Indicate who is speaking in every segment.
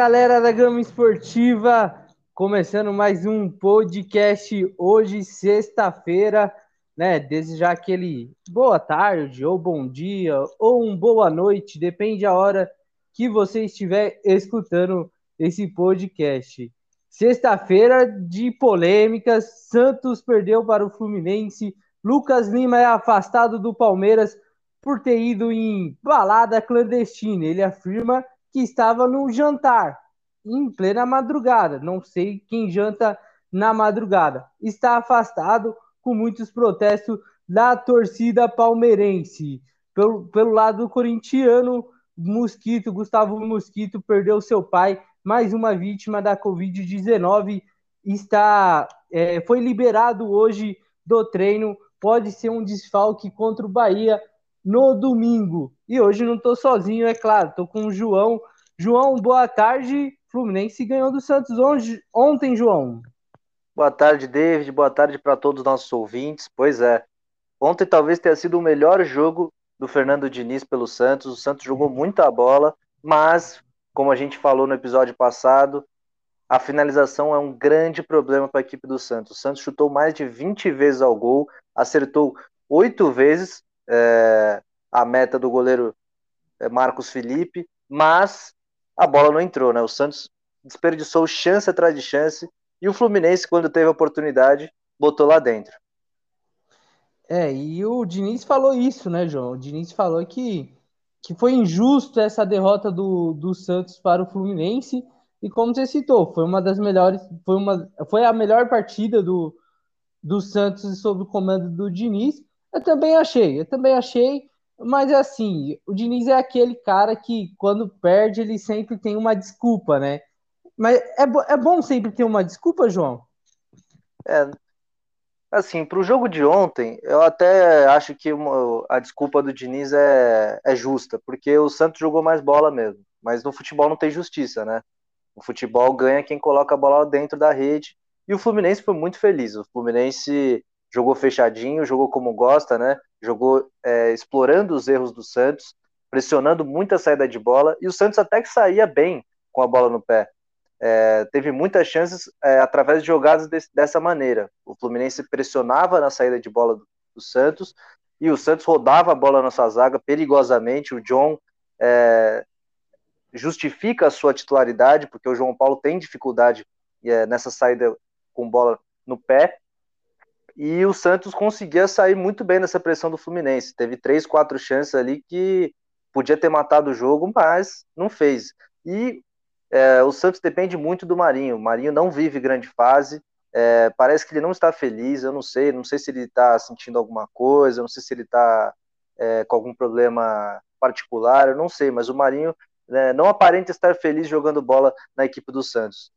Speaker 1: galera da Gama Esportiva, começando mais um podcast hoje, sexta-feira, né? Desejar aquele boa tarde, ou bom dia, ou um boa noite, depende a hora que você estiver escutando esse podcast. Sexta-feira de polêmicas, Santos perdeu para o Fluminense, Lucas Lima é afastado do Palmeiras por ter ido em balada clandestina. Ele afirma que estava no jantar, em plena madrugada. Não sei quem janta na madrugada. Está afastado com muitos protestos da torcida palmeirense. Pelo, pelo lado corintiano, Mosquito, Gustavo Mosquito perdeu seu pai, mais uma vítima da Covid-19. Está, é, foi liberado hoje do treino. Pode ser um desfalque contra o Bahia no domingo. E hoje não estou sozinho, é claro, estou com o João. João, boa tarde. Fluminense ganhou do Santos ontem, João.
Speaker 2: Boa tarde, David. Boa tarde para todos os nossos ouvintes. Pois é, ontem talvez tenha sido o melhor jogo do Fernando Diniz pelo Santos. O Santos jogou muita bola, mas, como a gente falou no episódio passado, a finalização é um grande problema para a equipe do Santos. O Santos chutou mais de 20 vezes ao gol, acertou oito vezes é, a meta do goleiro é, Marcos Felipe, mas a bola não entrou, né? O Santos desperdiçou chance atrás de chance e o Fluminense, quando teve a oportunidade, botou lá dentro.
Speaker 1: É, e o Diniz falou isso, né, João? O Diniz falou que, que foi injusto essa derrota do, do Santos para o Fluminense. E como você citou, foi uma das melhores, foi, uma, foi a melhor partida do, do Santos sob o comando do Diniz. Eu também achei, eu também achei, mas é assim, o Diniz é aquele cara que quando perde ele sempre tem uma desculpa, né? Mas é, é bom sempre ter uma desculpa, João?
Speaker 2: É, assim, para o jogo de ontem, eu até acho que uma, a desculpa do Diniz é, é justa, porque o Santos jogou mais bola mesmo, mas no futebol não tem justiça, né? O futebol ganha quem coloca a bola dentro da rede, e o Fluminense foi muito feliz. O Fluminense jogou fechadinho, jogou como gosta, né? Jogou é, explorando os erros do Santos, pressionando muita saída de bola, e o Santos até que saía bem com a bola no pé. É, teve muitas chances é, através de jogadas de, dessa maneira. O Fluminense pressionava na saída de bola do, do, Santos e o Santos rodava a bola na sua zaga perigosamente. O John é, justifica a sua titularidade, porque o João Paulo tem dificuldade é, nessa saída com bola no pé e o Santos conseguia sair muito bem dessa pressão do Fluminense. Teve três, quatro chances ali que podia ter matado o jogo, mas não fez. E é, o Santos depende muito do Marinho. O Marinho não vive grande fase. É, parece que ele não está feliz. Eu não sei, não sei se ele está sentindo alguma coisa, não sei se ele está é, com algum problema particular, eu não sei. Mas o Marinho né, não aparenta estar feliz jogando bola na equipe do Santos.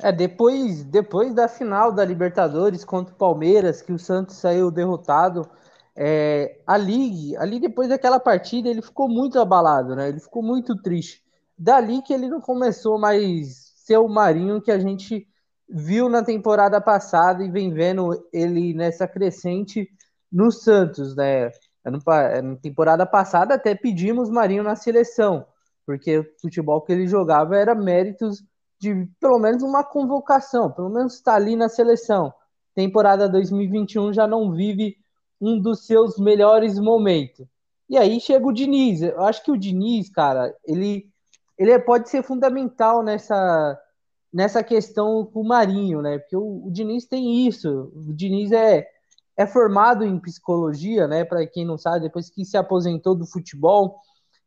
Speaker 1: É, depois, depois da final da Libertadores contra o Palmeiras, que o Santos saiu derrotado, é, ali, ali depois daquela partida ele ficou muito abalado, né? Ele ficou muito triste. Dali que ele não começou mais ser o Marinho que a gente viu na temporada passada e vem vendo ele nessa crescente no Santos, né? Na temporada passada até pedimos Marinho na seleção, porque o futebol que ele jogava era méritos de pelo menos uma convocação, pelo menos está ali na seleção. Temporada 2021 já não vive um dos seus melhores momentos. E aí chega o Diniz. Eu acho que o Diniz, cara, ele, ele pode ser fundamental nessa, nessa questão com o Marinho, né? Porque o, o Diniz tem isso. O Diniz é, é formado em psicologia, né? Para quem não sabe, depois que se aposentou do futebol,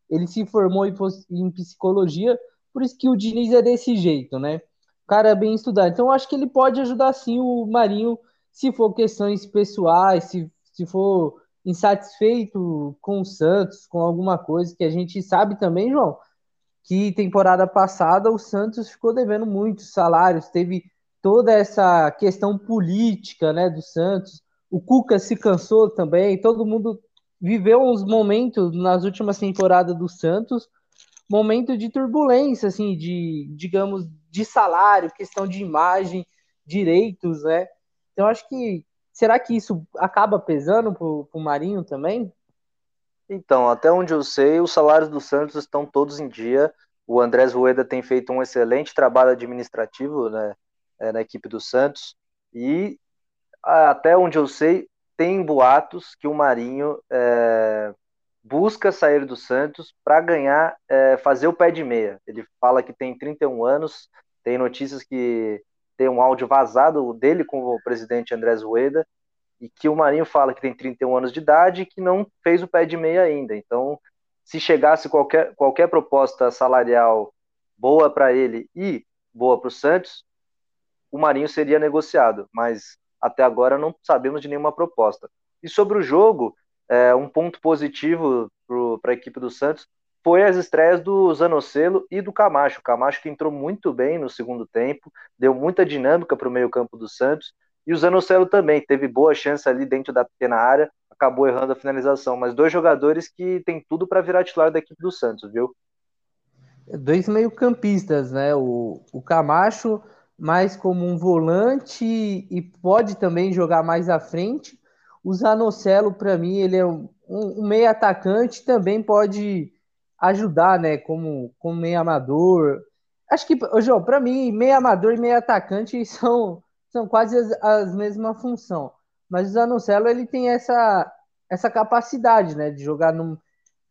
Speaker 1: ele se formou em, em psicologia por isso que o Diniz é desse jeito, né? O cara é bem estudado. Então, acho que ele pode ajudar sim o Marinho se for questões pessoais, se, se for insatisfeito com o Santos, com alguma coisa que a gente sabe também, João, que temporada passada o Santos ficou devendo muitos salários, teve toda essa questão política, né, do Santos. O Cuca se cansou também, todo mundo viveu uns momentos nas últimas temporadas do Santos momento de turbulência, assim, de, digamos, de salário, questão de imagem, direitos, né? Então, acho que, será que isso acaba pesando para o Marinho também?
Speaker 2: Então, até onde eu sei, os salários do Santos estão todos em dia. O Andrés Rueda tem feito um excelente trabalho administrativo né, é, na equipe do Santos. E até onde eu sei, tem boatos que o Marinho é, busca sair do Santos para ganhar, é, fazer o pé de meia. Ele fala que tem 31 anos, tem notícias que tem um áudio vazado dele com o presidente Andrés Rueda, e que o Marinho fala que tem 31 anos de idade e que não fez o pé de meia ainda. Então, se chegasse qualquer, qualquer proposta salarial boa para ele e boa para o Santos, o Marinho seria negociado, mas até agora não sabemos de nenhuma proposta. E sobre o jogo, é, um ponto positivo para a equipe do Santos foi as estreias do Zanocelo e do Camacho. O Camacho que entrou muito bem no segundo tempo, deu muita dinâmica para o meio-campo do Santos. E o Zanocelo também teve boa chance ali dentro da pequena área, acabou errando a finalização. Mas dois jogadores que tem tudo para virar titular da equipe do Santos, viu?
Speaker 1: Dois meio-campistas, né? O, o Camacho mais como um volante e pode também jogar mais à frente. O Zanocelo, para mim, ele é um, um, meio atacante, também pode ajudar, né? Como, como meio amador. Acho que, João, para mim, meio amador e meio atacante são, são quase as, as mesma função. Mas o Zanocelo, ele tem essa, essa capacidade, né? De jogar num,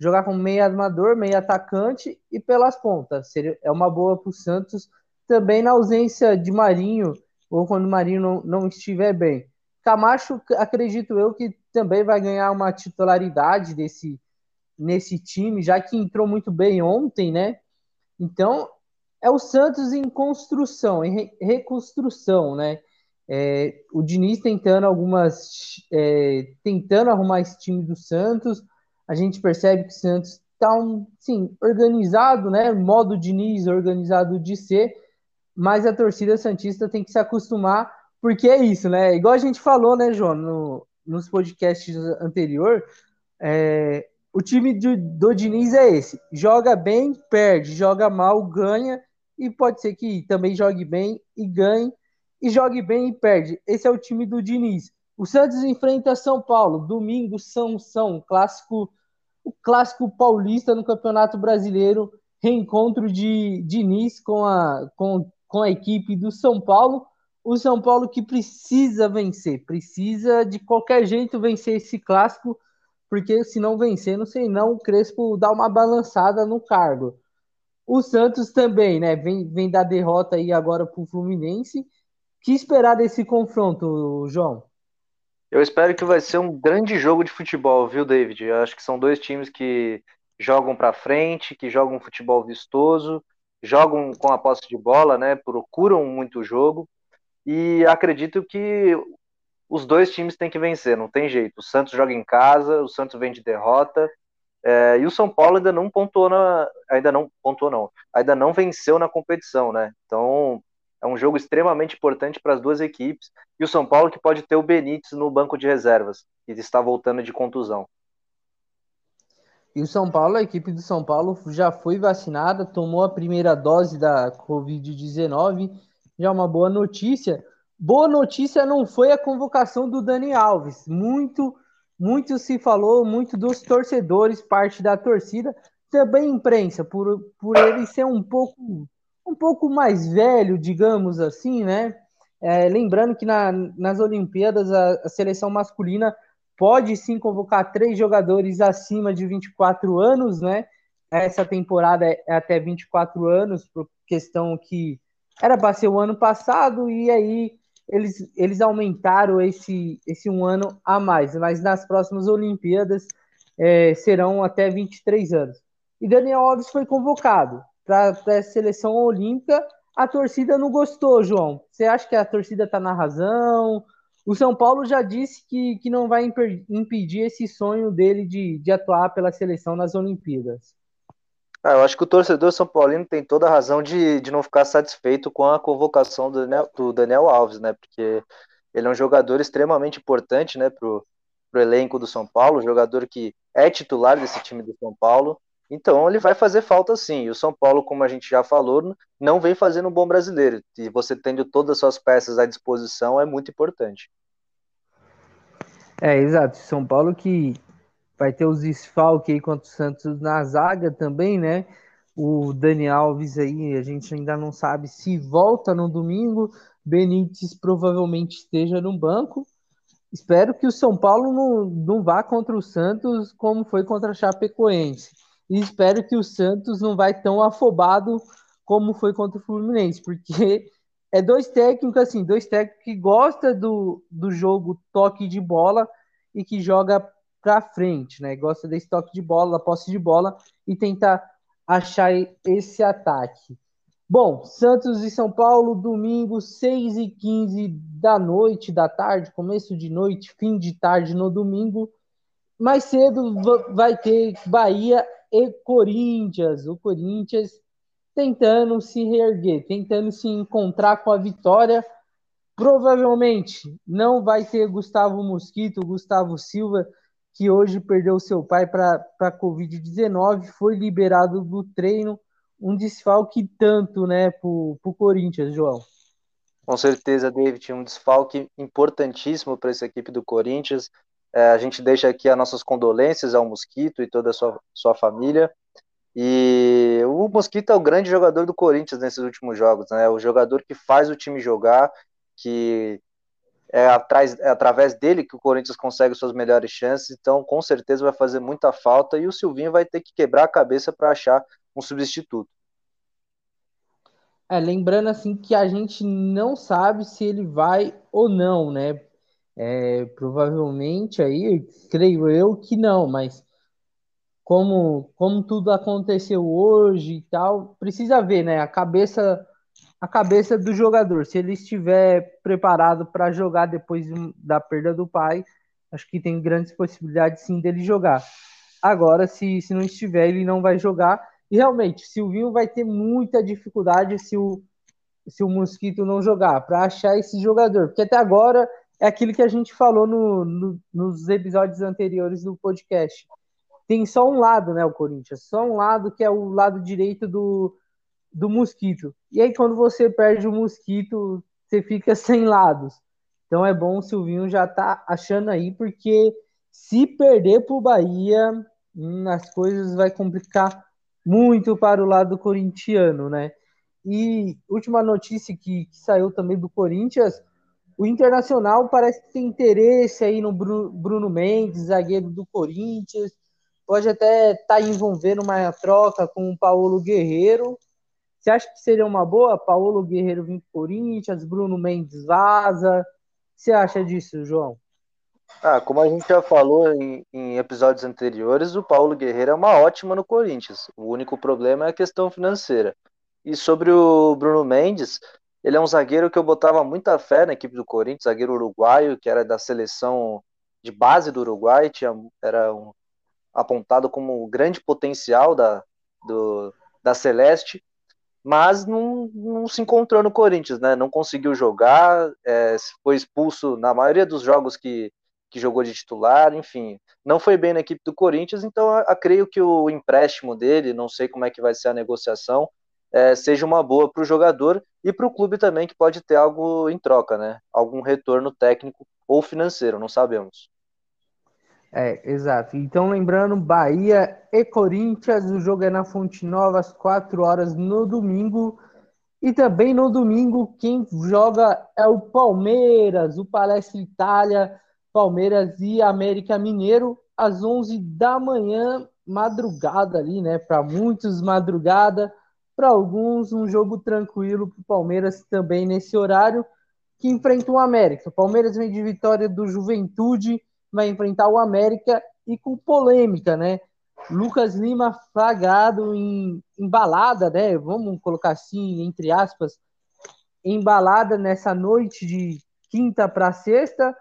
Speaker 1: jogar como meio amador, meio atacante e pelas pontas. Seria, é uma boa para o Santos também na ausência de Marinho, ou quando o Marinho não, não estiver bem. Camacho, acredito eu que também vai ganhar uma titularidade desse, nesse time, já que entrou muito bem ontem, né? Então, é o Santos em construção, em reconstrução, né? É, o Diniz tentando algumas. É, tentando arrumar esse time do Santos. A gente percebe que o Santos está um, sim, organizado, né? Modo Diniz organizado de ser, mas a torcida Santista tem que se acostumar, porque é isso, né? Igual a gente falou, né, João, no, nos podcasts anterior, é, o time do, do Diniz é esse: joga bem, perde, joga mal, ganha, e pode ser que também jogue bem e ganhe, e jogue bem e perde. Esse é o time do Diniz. O Santos enfrenta São Paulo, domingo, São São, clássico, o clássico paulista no Campeonato Brasileiro, reencontro de Diniz com a, com com a equipe do São Paulo. O São Paulo que precisa vencer, precisa de qualquer jeito vencer esse clássico, porque se não vencer, não sei não, o Crespo dá uma balançada no cargo. O Santos também, né, vem, vem da derrota aí agora para o Fluminense. que esperar desse confronto, João?
Speaker 2: Eu espero que vai ser um grande jogo de futebol, viu, David? Eu acho que são dois times que jogam para frente, que jogam futebol vistoso, jogam com a posse de bola, né? Procuram muito o jogo e acredito que os dois times têm que vencer, não tem jeito. O Santos joga em casa, o Santos vem de derrota é, e o São Paulo ainda não pontuou na, ainda não pontuou não, ainda não venceu na competição, né? Então é um jogo extremamente importante para as duas equipes e o São Paulo que pode ter o Benítez no banco de reservas que está voltando de contusão.
Speaker 1: E o São Paulo, a equipe do São Paulo já foi vacinada, tomou a primeira dose da Covid-19. Já é uma boa notícia. Boa notícia não foi a convocação do Dani Alves. Muito, muito se falou, muito dos torcedores, parte da torcida, também imprensa, por, por ele ser um pouco, um pouco mais velho, digamos assim, né? É, lembrando que na, nas Olimpíadas a, a seleção masculina pode sim convocar três jogadores acima de 24 anos, né? Essa temporada é até 24 anos, por questão que era para ser o ano passado, e aí eles, eles aumentaram esse, esse um ano a mais, mas nas próximas Olimpíadas é, serão até 23 anos. E Daniel Alves foi convocado para a seleção olímpica. A torcida não gostou, João. Você acha que a torcida está na razão? O São Paulo já disse que, que não vai impedir esse sonho dele de, de atuar pela seleção nas Olimpíadas.
Speaker 2: Ah, eu acho que o torcedor São Paulino tem toda a razão de, de não ficar satisfeito com a convocação do Daniel, do Daniel Alves, né? Porque ele é um jogador extremamente importante, né, pro, pro elenco do São Paulo, jogador que é titular desse time do São Paulo. Então ele vai fazer falta sim. E o São Paulo, como a gente já falou, não vem fazendo um bom brasileiro. E você tendo todas as suas peças à disposição é muito importante.
Speaker 1: É, exato. São Paulo que vai ter os desfalques aí contra o Santos na zaga também, né? o Dani Alves aí, a gente ainda não sabe se volta no domingo. Benítez provavelmente esteja no banco. Espero que o São Paulo não, não vá contra o Santos como foi contra a Chapecoense. E espero que o Santos não vai tão afobado como foi contra o Fluminense, porque é dois técnicos assim, dois técnicos que gostam do, do jogo toque de bola e que joga para frente, né? Gosta desse toque de bola, da posse de bola e tenta achar esse ataque. Bom, Santos e São Paulo, domingo, 6 e 15 da noite, da tarde, começo de noite, fim de tarde no domingo. Mais cedo vai ter Bahia e Corinthians. O Corinthians tentando se reerguer, tentando se encontrar com a vitória. Provavelmente não vai ter Gustavo Mosquito, Gustavo Silva, que hoje perdeu seu pai para a Covid-19, foi liberado do treino um desfalque tanto, né, para o Corinthians, João.
Speaker 2: Com certeza, David, um desfalque importantíssimo para essa equipe do Corinthians. É, a gente deixa aqui as nossas condolências ao Mosquito e toda a sua, sua família. E o Mosquito é o grande jogador do Corinthians nesses últimos jogos, né? O jogador que faz o time jogar, que é, atrás, é através dele que o Corinthians consegue suas melhores chances. Então, com certeza vai fazer muita falta e o Silvinho vai ter que quebrar a cabeça para achar um substituto.
Speaker 1: É, lembrando assim que a gente não sabe se ele vai ou não, né? É, provavelmente aí, creio eu que não, mas como, como tudo aconteceu hoje e tal, precisa ver, né? A cabeça a cabeça do jogador. Se ele estiver preparado para jogar depois da perda do pai, acho que tem grandes possibilidades sim dele jogar. Agora, se, se não estiver, ele não vai jogar. E realmente, Silvinho vai ter muita dificuldade se o, se o Mosquito não jogar, para achar esse jogador. Porque até agora é aquilo que a gente falou no, no, nos episódios anteriores do podcast. Tem só um lado, né, o Corinthians? Só um lado que é o lado direito do, do Mosquito. E aí, quando você perde o Mosquito, você fica sem lados. Então é bom o Silvinho já tá achando aí, porque se perder para o Bahia, hum, as coisas vai complicar muito para o lado corintiano, né? E última notícia que, que saiu também do Corinthians, o Internacional parece que tem interesse aí no Bruno Mendes, zagueiro do Corinthians, pode até estar tá envolvendo uma troca com o Paulo Guerreiro. Você acha que seria uma boa Paulo Guerreiro vir para Corinthians, Bruno Mendes vaza? O que você acha disso, João?
Speaker 2: Ah, como a gente já falou em, em, episódios anteriores, o Paulo Guerreiro é uma ótima no Corinthians. O único problema é a questão financeira. E sobre o Bruno Mendes, ele é um zagueiro que eu botava muita fé na equipe do Corinthians, zagueiro uruguaio, que era da seleção de base do Uruguai, tinha, era um, apontado como grande potencial da, do, da Celeste, mas não, não se encontrou no Corinthians, né? Não conseguiu jogar, é, foi expulso na maioria dos jogos que que jogou de titular, enfim, não foi bem na equipe do Corinthians, então eu, creio que o empréstimo dele, não sei como é que vai ser a negociação, é, seja uma boa para o jogador e para o clube também, que pode ter algo em troca, né? Algum retorno técnico ou financeiro, não sabemos.
Speaker 1: É, exato. Então, lembrando, Bahia e Corinthians, o jogo é na Fonte Nova às 4 horas no domingo. E também no domingo, quem joga é o Palmeiras, o Palestra Itália Palmeiras e América Mineiro às 11 da manhã, madrugada ali, né? Para muitos, madrugada. Para alguns, um jogo tranquilo para o Palmeiras também nesse horário, que enfrenta o América. O Palmeiras vem de vitória do Juventude, vai enfrentar o América e com polêmica, né? Lucas Lima flagrado em embalada, né? Vamos colocar assim, entre aspas, embalada nessa noite de quinta para sexta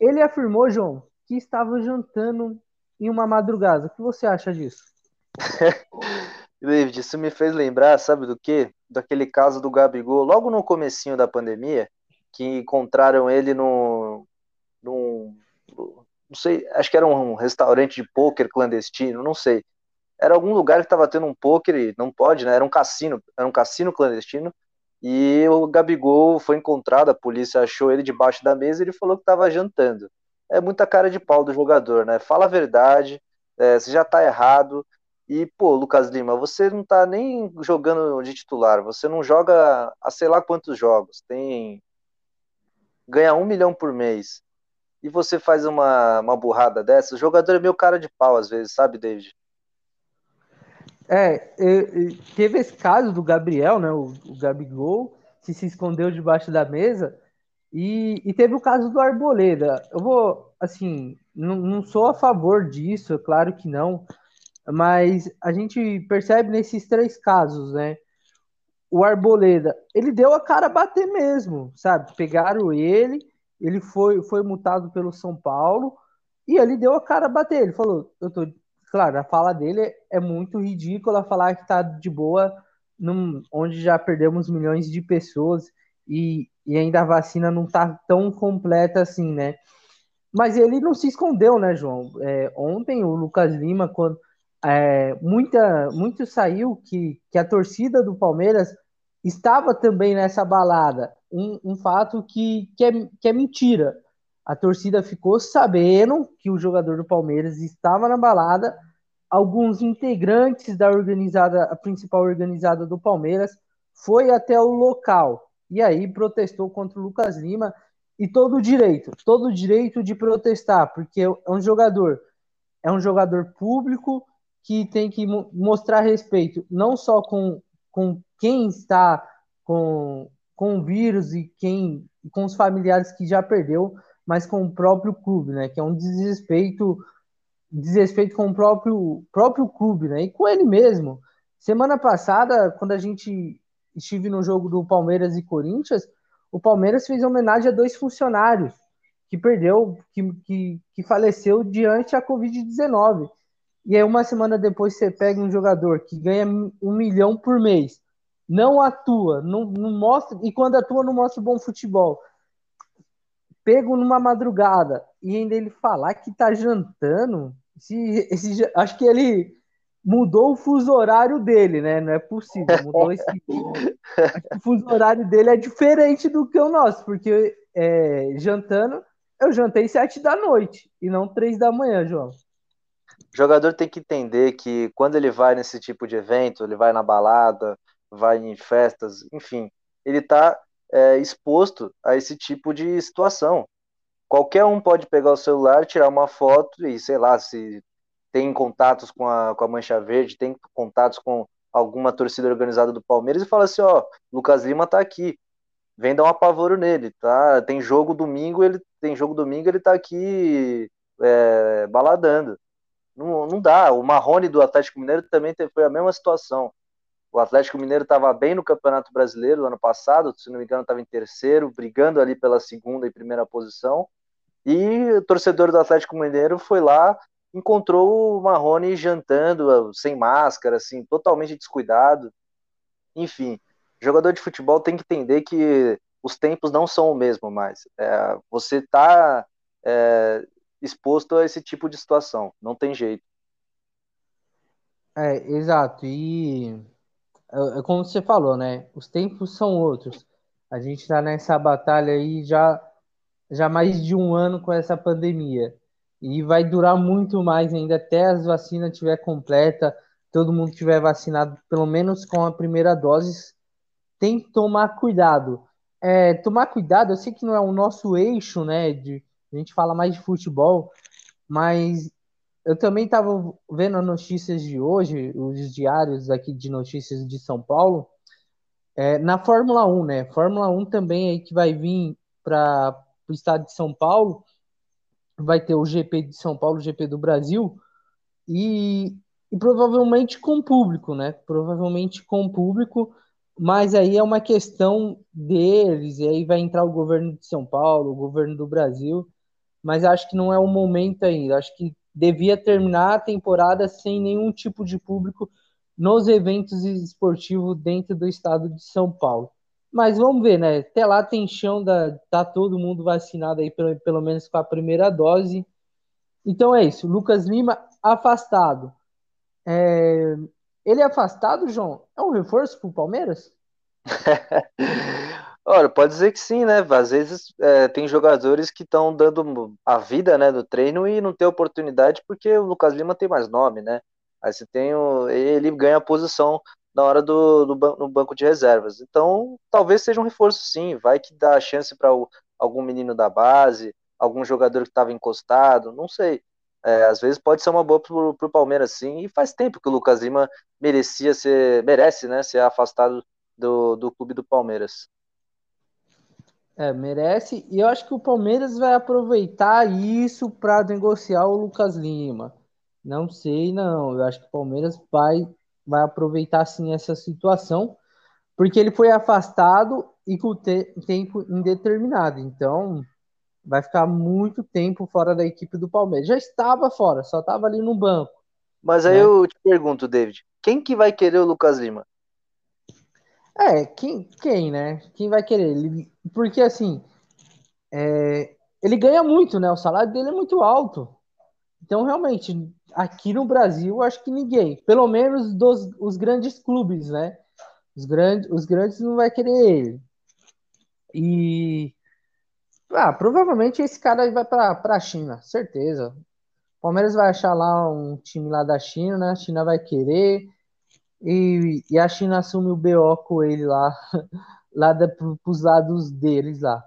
Speaker 1: ele afirmou, João, que estava jantando em uma madrugada. O que você acha disso?
Speaker 2: David, isso me fez lembrar, sabe do quê? Daquele caso do Gabigol, logo no comecinho da pandemia, que encontraram ele no, no não sei, acho que era um restaurante de pôquer clandestino, não sei. Era algum lugar que estava tendo um pôquer, não pode, né? Era um cassino, era um cassino clandestino. E o Gabigol foi encontrado, a polícia achou ele debaixo da mesa e ele falou que estava jantando. É muita cara de pau do jogador, né? Fala a verdade, é, você já está errado. E, pô, Lucas Lima, você não tá nem jogando de titular, você não joga há sei lá quantos jogos, tem. ganha um milhão por mês. E você faz uma, uma burrada dessa, o jogador é meio cara de pau às vezes, sabe, David?
Speaker 1: É, teve esse caso do Gabriel, né? O, o Gabigol, que se escondeu debaixo da mesa. E, e teve o caso do Arboleda. Eu vou, assim, não, não sou a favor disso, é claro que não. Mas a gente percebe nesses três casos, né? O Arboleda, ele deu a cara a bater mesmo, sabe? Pegaram ele, ele foi, foi multado pelo São Paulo e ele deu a cara a bater. Ele falou: Eu tô. Claro, a fala dele é muito ridícula falar que tá de boa num, onde já perdemos milhões de pessoas e, e ainda a vacina não tá tão completa assim, né? Mas ele não se escondeu, né, João? É, ontem o Lucas Lima, quando é, muita, muito saiu que, que a torcida do Palmeiras estava também nessa balada. Um, um fato que, que, é, que é mentira. A torcida ficou sabendo que o jogador do Palmeiras estava na balada. Alguns integrantes da organizada, a principal organizada do Palmeiras, foi até o local e aí protestou contra o Lucas Lima e todo o direito, todo o direito de protestar, porque é um jogador, é um jogador público, que tem que mostrar respeito não só com, com quem está com, com o vírus e quem com os familiares que já perdeu, mas com o próprio clube, né? Que é um desrespeito, desrespeito com o próprio, próprio clube, né? E com ele mesmo. Semana passada, quando a gente estive no jogo do Palmeiras e Corinthians, o Palmeiras fez homenagem a dois funcionários que perdeu, que, que, que faleceu diante a Covid-19. E aí, uma semana depois, você pega um jogador que ganha um milhão por mês, não atua, não, não mostra, e quando atua, não mostra bom futebol. Pego numa madrugada e ainda ele falar que tá jantando, esse, esse, acho que ele mudou o fuso horário dele, né? Não é possível. Mudou esse. o fuso horário dele é diferente do que o nosso, porque é, jantando, eu jantei sete da noite e não três da manhã, João.
Speaker 2: O jogador tem que entender que quando ele vai nesse tipo de evento, ele vai na balada, vai em festas, enfim, ele está é, exposto a esse tipo de situação. Qualquer um pode pegar o celular, tirar uma foto e, sei lá, se tem contatos com a, com a Mancha Verde, tem contatos com alguma torcida organizada do Palmeiras e fala assim, ó, Lucas Lima tá aqui, vem dar um apavoro nele, tá? Tem jogo domingo, ele tem jogo domingo, ele tá aqui é, baladando. Não, não dá. O Marrone do Atlético Mineiro também foi a mesma situação. O Atlético Mineiro estava bem no Campeonato Brasileiro no ano passado, se não me engano, estava em terceiro, brigando ali pela segunda e primeira posição. E o torcedor do Atlético Mineiro foi lá encontrou o Marrone jantando sem máscara, assim, totalmente descuidado. Enfim, jogador de futebol tem que entender que os tempos não são o mesmo mais. É, você está é, exposto a esse tipo de situação, não tem jeito.
Speaker 1: É, exato. E é, é como você falou, né? Os tempos são outros. A gente está nessa batalha aí já, já mais de um ano com essa pandemia e vai durar muito mais ainda até as vacinas estiver completa, todo mundo tiver vacinado pelo menos com a primeira dose, tem que tomar cuidado. É, tomar cuidado, eu sei que não é o nosso eixo, né? De, a gente fala mais de futebol, mas eu também estava vendo as notícias de hoje, os diários aqui de notícias de São Paulo, é, na Fórmula 1, né? Fórmula 1 também aí que vai vir para o estado de São Paulo vai ter o GP de São Paulo, o GP do Brasil, e, e provavelmente com público, né? Provavelmente com público, mas aí é uma questão deles, e aí vai entrar o governo de São Paulo, o governo do Brasil, mas acho que não é o momento ainda. Acho que devia terminar a temporada sem nenhum tipo de público nos eventos esportivos dentro do estado de São Paulo. Mas vamos ver, né? Até lá tem chão, da, tá todo mundo vacinado aí, pelo, pelo menos com a primeira dose. Então é isso. Lucas Lima afastado. É... Ele é afastado, João? É um reforço para o Palmeiras?
Speaker 2: Olha, pode dizer que sim, né? Às vezes é, tem jogadores que estão dando a vida né, do treino e não tem oportunidade porque o Lucas Lima tem mais nome, né? Aí você tem o, ele ganha posição na hora do, do no banco de reservas. Então, talvez seja um reforço sim, vai que dá chance para algum menino da base, algum jogador que estava encostado, não sei. É, às vezes pode ser uma boa para o Palmeiras sim, e faz tempo que o Lucas Lima merecia ser, merece, né, ser afastado do, do clube do Palmeiras.
Speaker 1: É, merece, e eu acho que o Palmeiras vai aproveitar isso para negociar o Lucas Lima. Não sei, não. Eu acho que o Palmeiras vai, vai aproveitar sim essa situação, porque ele foi afastado e com te tempo indeterminado. Então, vai ficar muito tempo fora da equipe do Palmeiras. Já estava fora, só estava ali no banco.
Speaker 2: Mas aí né? eu te pergunto, David, quem que vai querer o Lucas Lima?
Speaker 1: É, quem, quem né? Quem vai querer? Ele, porque assim, é, ele ganha muito, né? O salário dele é muito alto. Então, realmente, aqui no Brasil, acho que ninguém, pelo menos dos os grandes clubes, né? Os grandes, os grandes não vai querer ele. E ah, provavelmente esse cara vai para a China, certeza. O Palmeiras vai achar lá um time lá da China, né? A China vai querer e, e a China assume o BO com ele lá, lá da, pros lados deles lá.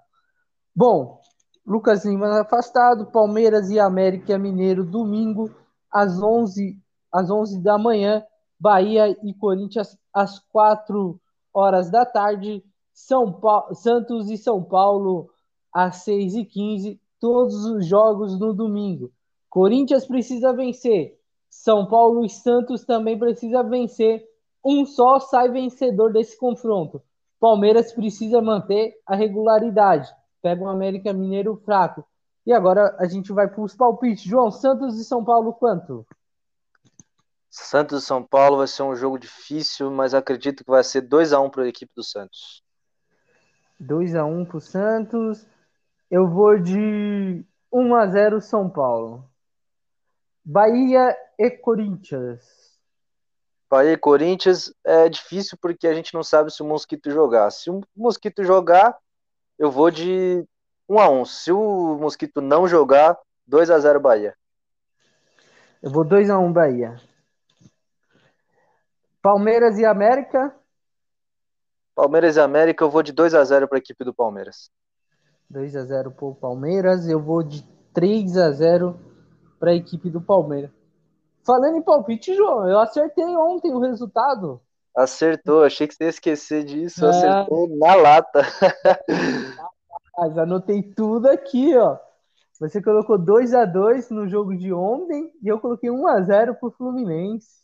Speaker 1: Bom, Lucas Lima afastado, Palmeiras e América Mineiro domingo às 11 às 11 da manhã, Bahia e Corinthians às 4 horas da tarde, São Paulo, Santos e São Paulo às 6 e 15 todos os jogos no domingo. Corinthians precisa vencer, São Paulo e Santos também precisa vencer. Um só sai vencedor desse confronto. Palmeiras precisa manter a regularidade. Pega um América Mineiro fraco. E agora a gente vai para os palpites. João, Santos e São Paulo, quanto?
Speaker 2: Santos e São Paulo vai ser um jogo difícil, mas acredito que vai ser 2 a 1 para a equipe do Santos.
Speaker 1: 2 a 1 para o Santos. Eu vou de 1 a 0 São Paulo. Bahia e Corinthians.
Speaker 2: Bahia e Corinthians é difícil porque a gente não sabe se o Mosquito jogar. Se o Mosquito jogar, eu vou de 1 a 1 Se o Mosquito não jogar, 2 a 0 Bahia.
Speaker 1: Eu vou 2 a 1 Bahia. Palmeiras e América?
Speaker 2: Palmeiras e América, eu vou de 2 a 0 para a equipe do Palmeiras.
Speaker 1: 2 a 0 para o Palmeiras, eu vou de 3 a 0 para a equipe do Palmeiras. Falando em palpite, João, eu acertei ontem o resultado.
Speaker 2: Acertou, achei que você ia esquecer disso, é... acertou na lata.
Speaker 1: Mas anotei tudo aqui, ó. Você colocou 2 a 2 no jogo de ontem e eu coloquei 1 a 0 pro Fluminense.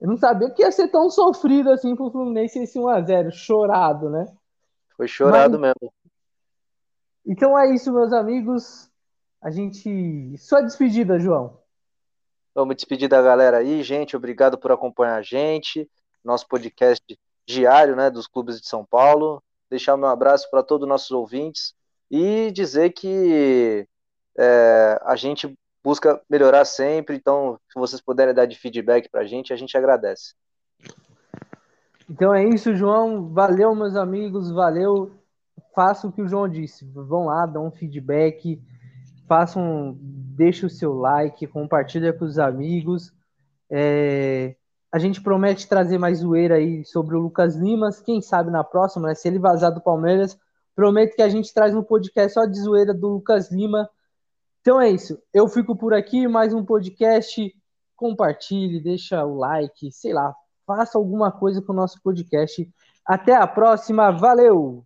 Speaker 1: Eu não sabia que ia ser tão sofrido assim pro Fluminense esse 1 a 0 chorado, né?
Speaker 2: Foi chorado Mas... mesmo.
Speaker 1: Então é isso, meus amigos. A gente. Sua despedida, João.
Speaker 2: Vamos despedir da galera aí, gente. Obrigado por acompanhar a gente. Nosso podcast diário, né, dos clubes de São Paulo deixar meu abraço para todos os nossos ouvintes e dizer que é, a gente busca melhorar sempre, então se vocês puderem dar de feedback para a gente, a gente agradece.
Speaker 1: Então é isso, João. Valeu, meus amigos, valeu. Faça o que o João disse. Vão lá, dão um feedback, façam, deixe o seu like, compartilha com os amigos. É, a gente promete trazer mais zoeira aí sobre o Lucas Limas. Quem sabe na próxima, né? Se ele vazar do Palmeiras, prometo que a gente traz um podcast só de zoeira do Lucas Lima. Então é isso. Eu fico por aqui, mais um podcast. Compartilhe, deixa o like, sei lá, faça alguma coisa com o nosso podcast. Até a próxima, valeu!